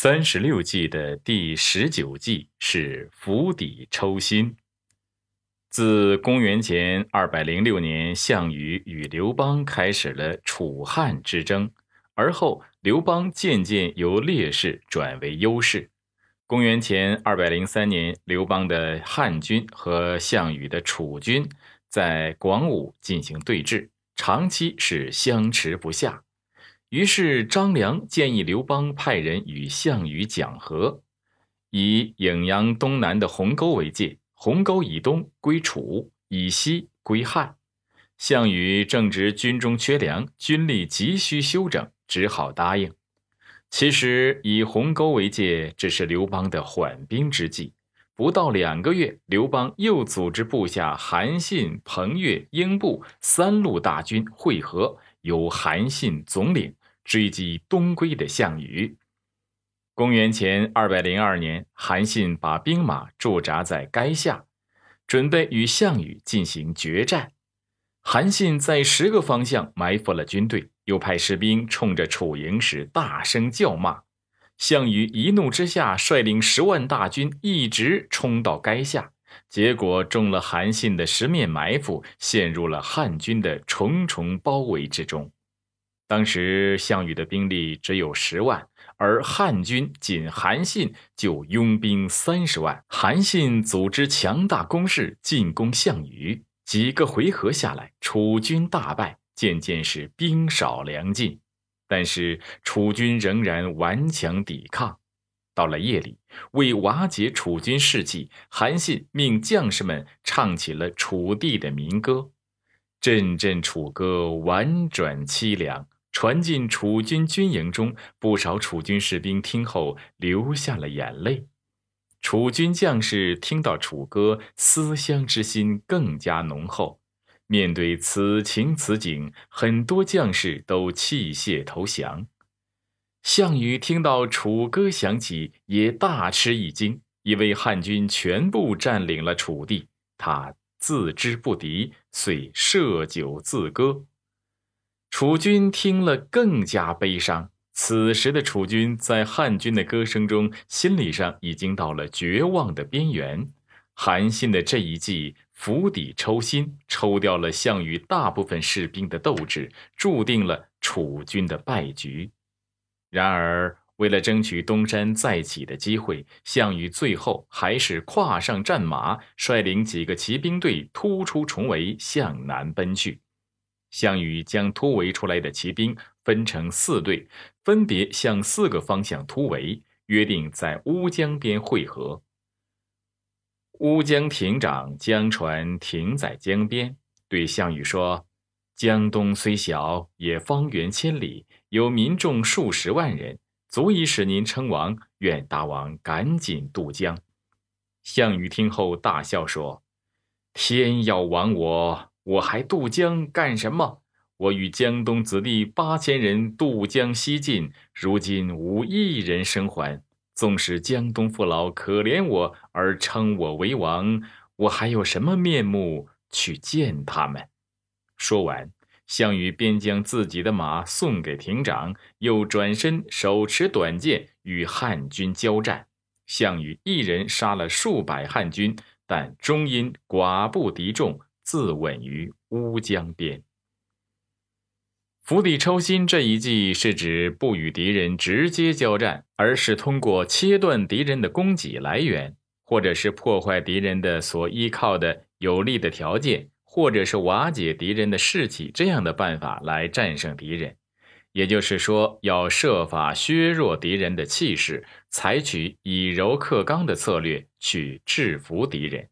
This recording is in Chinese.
三十六计的第十九计是釜底抽薪。自公元前二百零六年，项羽与刘邦开始了楚汉之争，而后刘邦渐渐由劣势转为优势。公元前二百零三年，刘邦的汉军和项羽的楚军在广武进行对峙，长期是相持不下。于是张良建议刘邦派人与项羽讲和，以颍阳东南的鸿沟为界，鸿沟以东归楚，以西归汉。项羽正值军中缺粮，军力急需休整，只好答应。其实以鸿沟为界，只是刘邦的缓兵之计。不到两个月，刘邦又组织部下韩信、彭越、英布三路大军会合，由韩信总领。追击东归的项羽。公元前二百零二年，韩信把兵马驻扎在垓下，准备与项羽进行决战。韩信在十个方向埋伏了军队，又派士兵冲着楚营时大声叫骂。项羽一怒之下，率领十万大军一直冲到垓下，结果中了韩信的十面埋伏，陷入了汉军的重重包围之中。当时项羽的兵力只有十万，而汉军仅韩信就拥兵三十万。韩信组织强大攻势进攻项羽，几个回合下来，楚军大败，渐渐是兵少粮尽。但是楚军仍然顽强抵抗。到了夜里，为瓦解楚军士气，韩信命将士们唱起了楚地的民歌，阵阵楚歌，婉转凄凉。传进楚军军营中，不少楚军士兵听后流下了眼泪。楚军将士听到楚歌，思乡之心更加浓厚。面对此情此景，很多将士都弃械投降。项羽听到楚歌响起，也大吃一惊，以为汉军全部占领了楚地，他自知不敌，遂设酒自歌。楚军听了更加悲伤。此时的楚军在汉军的歌声中，心理上已经到了绝望的边缘。韩信的这一计釜底抽薪，抽掉了项羽大部分士兵的斗志，注定了楚军的败局。然而，为了争取东山再起的机会，项羽最后还是跨上战马，率领几个骑兵队突出重围，向南奔去。项羽将突围出来的骑兵分成四队，分别向四个方向突围，约定在乌江边会合。乌江亭长将船停在江边，对项羽说：“江东虽小，也方圆千里，有民众数十万人，足以使您称王。愿大王赶紧渡江。”项羽听后大笑说：“天要亡我！”我还渡江干什么？我与江东子弟八千人渡江西进，如今无一人生还。纵使江东父老可怜我而称我为王，我还有什么面目去见他们？说完，项羽便将自己的马送给亭长，又转身手持短剑与汉军交战。项羽一人杀了数百汉军，但终因寡不敌众。自刎于乌江边。釜底抽薪这一计是指不与敌人直接交战，而是通过切断敌人的供给来源，或者是破坏敌人的所依靠的有利的条件，或者是瓦解敌人的士气这样的办法来战胜敌人。也就是说，要设法削弱敌人的气势，采取以柔克刚的策略去制服敌人。